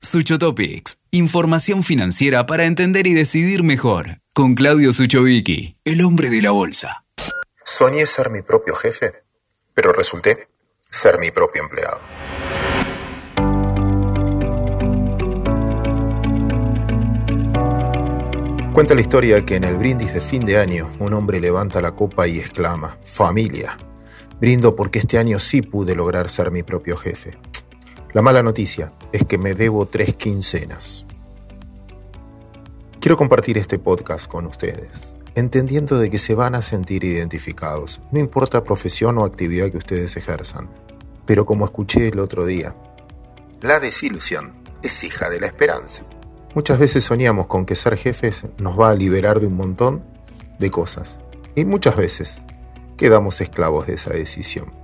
Sucho Topics, información financiera para entender y decidir mejor. Con Claudio Suchovicki, el hombre de la bolsa. Soñé ser mi propio jefe, pero resulté ser mi propio empleado. Cuenta la historia que en el brindis de fin de año un hombre levanta la copa y exclama, familia, brindo porque este año sí pude lograr ser mi propio jefe. La mala noticia es que me debo tres quincenas. Quiero compartir este podcast con ustedes, entendiendo de que se van a sentir identificados, no importa profesión o actividad que ustedes ejerzan. Pero como escuché el otro día, la desilusión es hija de la esperanza. Muchas veces soñamos con que ser jefes nos va a liberar de un montón de cosas. Y muchas veces quedamos esclavos de esa decisión.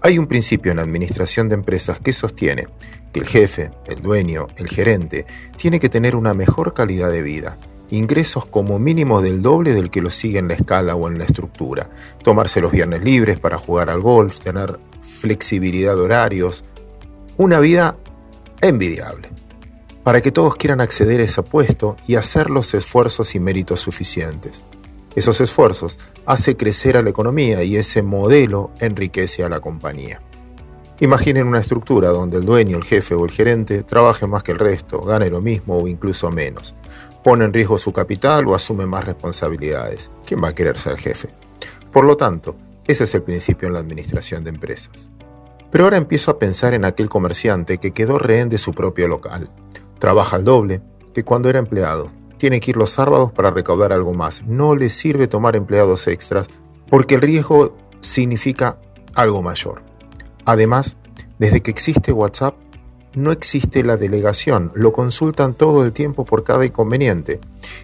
Hay un principio en la administración de empresas que sostiene que el jefe, el dueño, el gerente, tiene que tener una mejor calidad de vida, ingresos como mínimo del doble del que lo sigue en la escala o en la estructura, tomarse los viernes libres para jugar al golf, tener flexibilidad de horarios, una vida envidiable para que todos quieran acceder a ese puesto y hacer los esfuerzos y méritos suficientes. Esos esfuerzos hace crecer a la economía y ese modelo enriquece a la compañía. Imaginen una estructura donde el dueño, el jefe o el gerente trabaje más que el resto, gane lo mismo o incluso menos, pone en riesgo su capital o asume más responsabilidades. ¿Quién va a querer ser jefe? Por lo tanto, ese es el principio en la administración de empresas. Pero ahora empiezo a pensar en aquel comerciante que quedó rehén de su propio local Trabaja al doble que cuando era empleado. Tiene que ir los sábados para recaudar algo más. No le sirve tomar empleados extras porque el riesgo significa algo mayor. Además, desde que existe WhatsApp, no existe la delegación, lo consultan todo el tiempo por cada inconveniente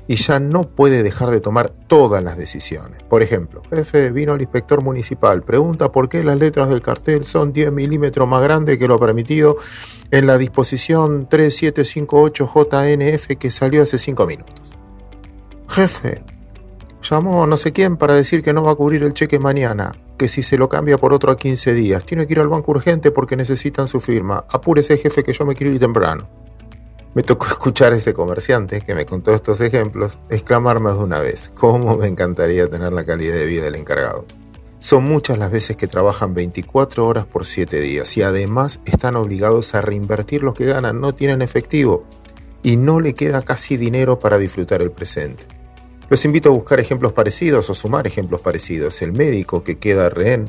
y ya no puede dejar de tomar todas las decisiones. Por ejemplo, jefe, vino el inspector municipal, pregunta por qué las letras del cartel son 10 milímetros más grandes que lo permitido en la disposición 3758JNF que salió hace 5 minutos. Jefe, llamó no sé quién para decir que no va a cubrir el cheque mañana que si se lo cambia por otro a 15 días, tiene que ir al banco urgente porque necesitan su firma. Apúrese, jefe, que yo me quiero ir temprano. Me tocó escuchar a ese comerciante que me contó estos ejemplos exclamar más de una vez, ¿cómo me encantaría tener la calidad de vida del encargado? Son muchas las veces que trabajan 24 horas por 7 días y además están obligados a reinvertir lo que ganan, no tienen efectivo y no le queda casi dinero para disfrutar el presente. Los invito a buscar ejemplos parecidos o sumar ejemplos parecidos. El médico que queda rehén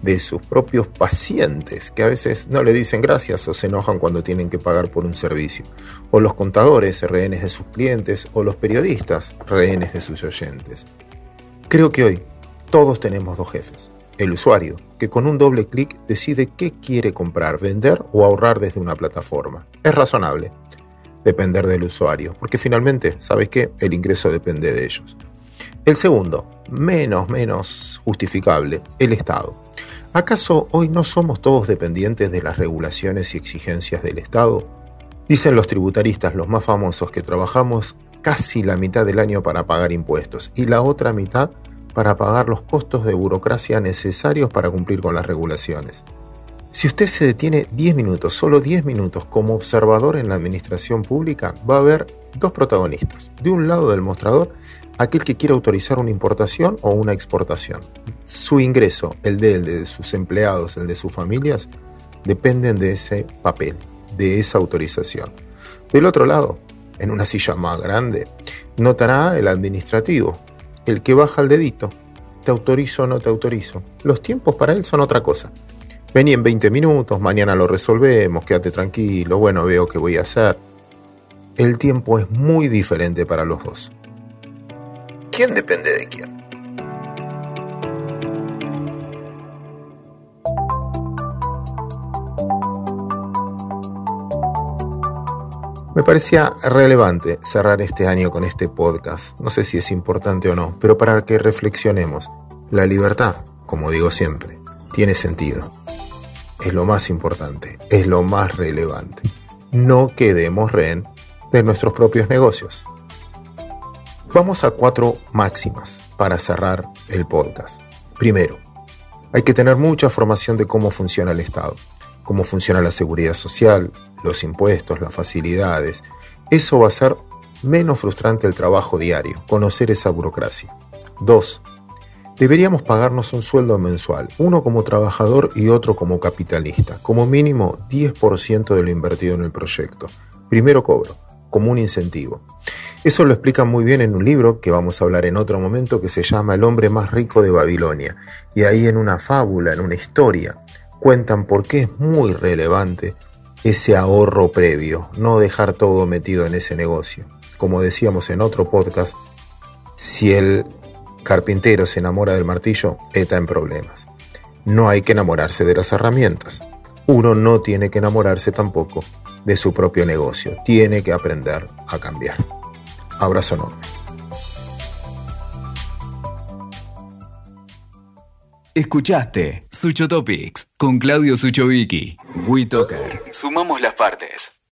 de sus propios pacientes, que a veces no le dicen gracias o se enojan cuando tienen que pagar por un servicio. O los contadores, rehenes de sus clientes, o los periodistas, rehenes de sus oyentes. Creo que hoy todos tenemos dos jefes. El usuario, que con un doble clic decide qué quiere comprar, vender o ahorrar desde una plataforma. Es razonable depender del usuario, porque finalmente, ¿sabes qué? El ingreso depende de ellos. El segundo, menos, menos justificable, el Estado. ¿Acaso hoy no somos todos dependientes de las regulaciones y exigencias del Estado? Dicen los tributaristas, los más famosos, que trabajamos casi la mitad del año para pagar impuestos y la otra mitad para pagar los costos de burocracia necesarios para cumplir con las regulaciones. Si usted se detiene 10 minutos, solo 10 minutos como observador en la administración pública, va a ver dos protagonistas. De un lado del mostrador, aquel que quiere autorizar una importación o una exportación. Su ingreso, el de él, de sus empleados, el de sus familias, dependen de ese papel, de esa autorización. Del otro lado, en una silla más grande, notará el administrativo, el que baja el dedito. Te autorizo o no te autorizo. Los tiempos para él son otra cosa. Vení en 20 minutos, mañana lo resolvemos, quédate tranquilo, bueno, veo qué voy a hacer. El tiempo es muy diferente para los dos. ¿Quién depende de quién? Me parecía relevante cerrar este año con este podcast. No sé si es importante o no, pero para que reflexionemos. La libertad, como digo siempre, tiene sentido es lo más importante, es lo más relevante. No quedemos rehén de nuestros propios negocios. Vamos a cuatro máximas para cerrar el podcast. Primero, hay que tener mucha formación de cómo funciona el Estado, cómo funciona la seguridad social, los impuestos, las facilidades, eso va a ser menos frustrante el trabajo diario, conocer esa burocracia. 2. Deberíamos pagarnos un sueldo mensual, uno como trabajador y otro como capitalista, como mínimo 10% de lo invertido en el proyecto. Primero cobro, como un incentivo. Eso lo explican muy bien en un libro que vamos a hablar en otro momento que se llama El hombre más rico de Babilonia. Y ahí en una fábula, en una historia, cuentan por qué es muy relevante ese ahorro previo, no dejar todo metido en ese negocio. Como decíamos en otro podcast, si el carpintero se enamora del martillo, está en problemas. No hay que enamorarse de las herramientas. Uno no tiene que enamorarse tampoco de su propio negocio. Tiene que aprender a cambiar. Abrazo enorme. Escuchaste Sucho Topics con Claudio Suchovicki. WeToker. Sumamos las partes.